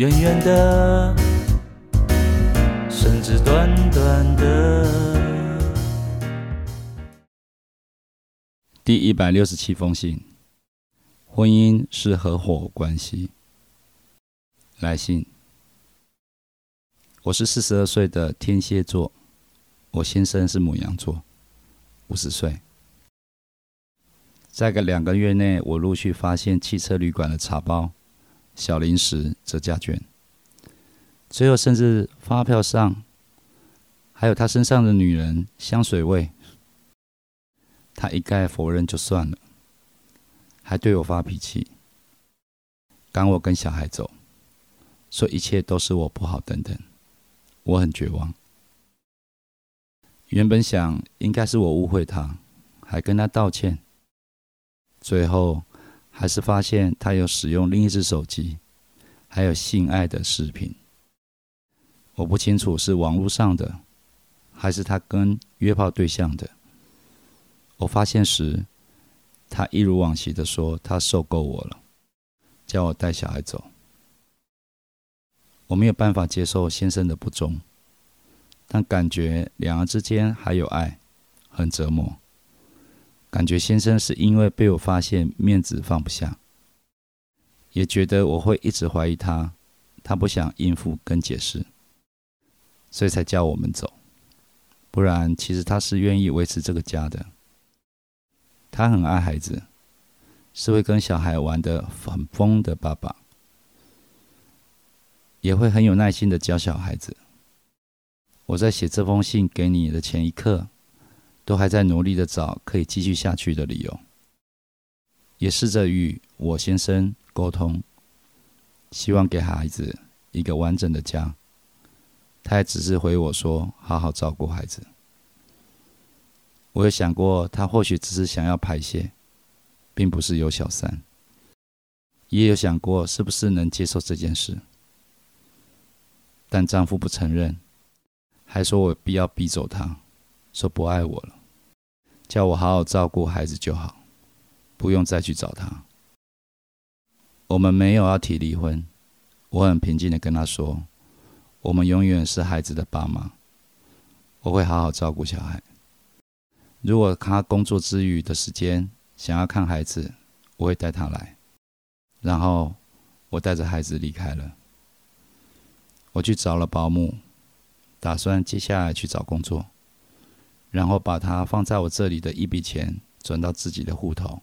圆圆的，甚至短短的。第一百六十七封信：婚姻是合伙关系。来信：我是四十二岁的天蝎座，我先生是母羊座，五十岁。在个两个月内，我陆续发现汽车旅馆的茶包、小零食、折价券，最后甚至发票上还有他身上的女人香水味。他一概否认就算了，还对我发脾气，赶我跟小孩走，说一切都是我不好等等，我很绝望。原本想应该是我误会他，还跟他道歉，最后还是发现他有使用另一只手机，还有性爱的视频。我不清楚是网络上的，还是他跟约炮对象的。我发现时，他一如往昔的说：“他受够我了，叫我带小孩走。”我没有办法接受先生的不忠，但感觉两人之间还有爱，很折磨。感觉先生是因为被我发现面子放不下，也觉得我会一直怀疑他，他不想应付跟解释，所以才叫我们走。不然，其实他是愿意维持这个家的。他很爱孩子，是会跟小孩玩的很疯的爸爸，也会很有耐心的教小孩子。我在写这封信给你的前一刻，都还在努力的找可以继续下去的理由，也试着与我先生沟通，希望给孩子一个完整的家。他也只是回我说：“好好照顾孩子。”我有想过，他或许只是想要排泄，并不是有小三。也有想过是不是能接受这件事，但丈夫不承认，还说我必要逼走他，说不爱我了，叫我好好照顾孩子就好，不用再去找他。我们没有要提离婚，我很平静的跟他说，我们永远是孩子的爸妈，我会好好照顾小孩。如果他工作之余的时间想要看孩子，我会带他来，然后我带着孩子离开了。我去找了保姆，打算接下来去找工作，然后把他放在我这里的一笔钱转到自己的户头。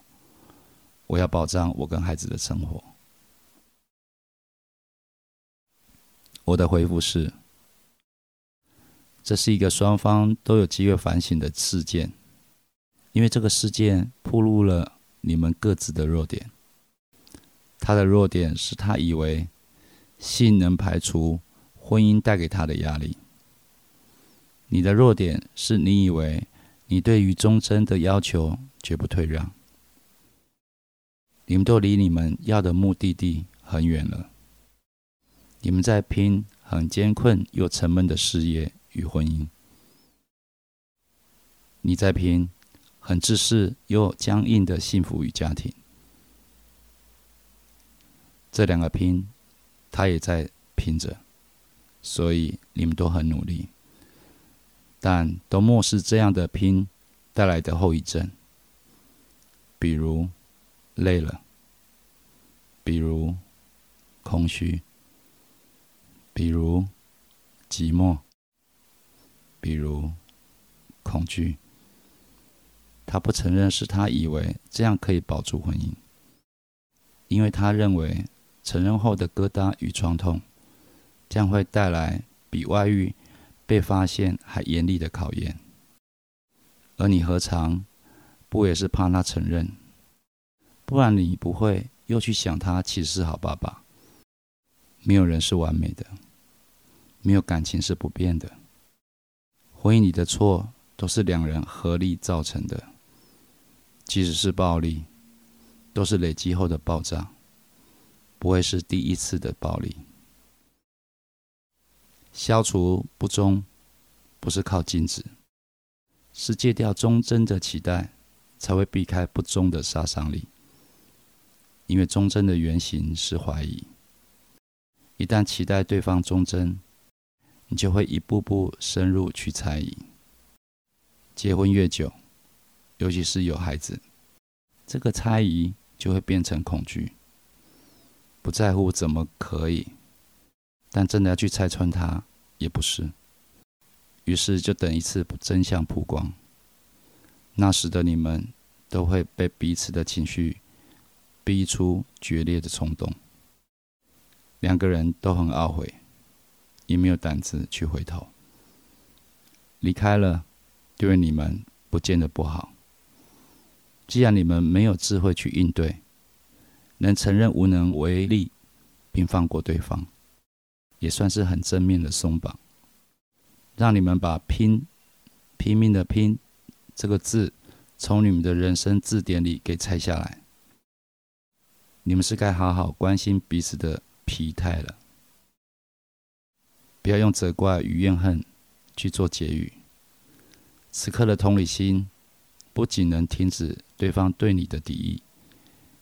我要保障我跟孩子的生活。我的回复是：这是一个双方都有机会反省的事件。因为这个事件暴露了你们各自的弱点。他的弱点是他以为性能排除婚姻带给他的压力。你的弱点是你以为你对于忠贞的要求绝不退让。你们都离你们要的目的地很远了。你们在拼很艰困又沉闷的事业与婚姻。你在拼。很自私又僵硬的幸福与家庭，这两个拼，他也在拼着，所以你们都很努力，但都漠视这样的拼带来的后遗症，比如累了，比如空虚，比如寂寞，比如恐惧。他不承认，是他以为这样可以保住婚姻，因为他认为承认后的疙瘩与创痛，将会带来比外遇被发现还严厉的考验。而你何尝不也是怕他承认？不然你不会又去想他其实是好爸爸，没有人是完美的，没有感情是不变的。婚姻里的错都是两人合力造成的，即使是暴力，都是累积后的爆炸，不会是第一次的暴力。消除不忠，不是靠禁止，是戒掉忠贞的期待，才会避开不忠的杀伤力。因为忠贞的原型是怀疑，一旦期待对方忠贞，你就会一步步深入去猜疑。结婚越久，尤其是有孩子，这个猜疑就会变成恐惧，不在乎怎么可以，但真的要去拆穿他。也不是，于是就等一次真相曝光。那时的你们都会被彼此的情绪逼出决裂的冲动，两个人都很懊悔，也没有胆子去回头。离开了，对你们不见得不好。既然你们没有智慧去应对，能承认无能为力，并放过对方。也算是很正面的松绑，让你们把拼拼命的拼这个字从你们的人生字典里给拆下来。你们是该好好关心彼此的疲态了，不要用责怪与怨恨去做结语。此刻的同理心不仅能停止对方对你的敌意，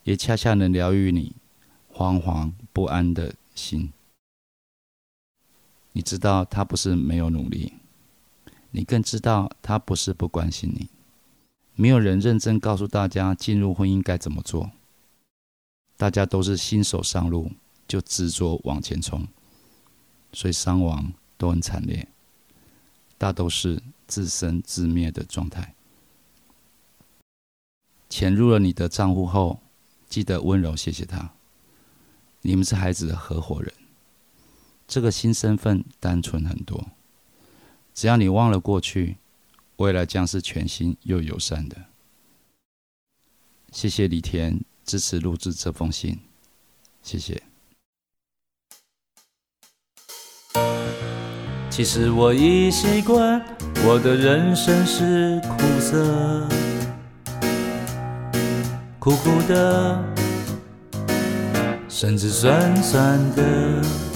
也恰恰能疗愈你惶惶不安的心。你知道他不是没有努力，你更知道他不是不关心你。没有人认真告诉大家进入婚姻该怎么做，大家都是新手上路就执着往前冲，所以伤亡都很惨烈，大都是自生自灭的状态。潜入了你的账户后，记得温柔谢谢他，你们是孩子的合伙人。这个新身份单纯很多，只要你忘了过去，未来将是全新又友善的。谢谢李田支持录制这封信，谢谢。其实我已习惯，我的人生是苦涩，苦苦的，甚至酸酸的。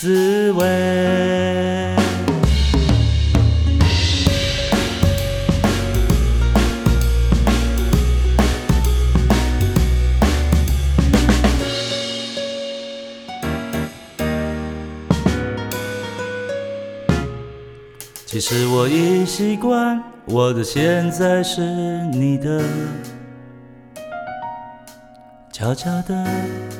滋味。其实我已习惯，我的现在是你的，悄悄的。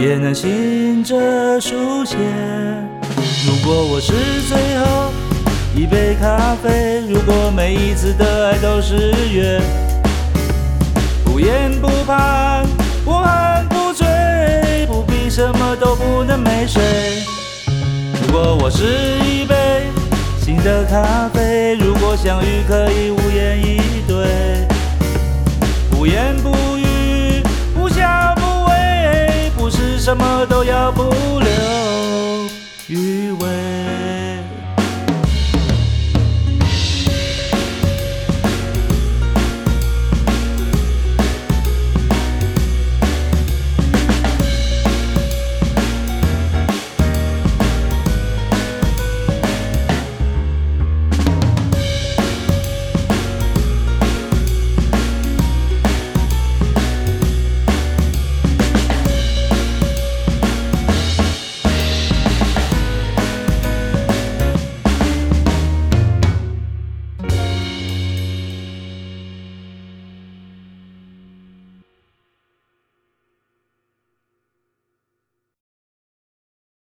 也能醒着书写。如果我是最后一杯咖啡，如果每一次的爱都是约，不言不盼，不喊不醉，不必什么都不能没睡。如果我是一杯新的咖啡，如果相遇可以无言以对，不言，不是什么都要不留余味。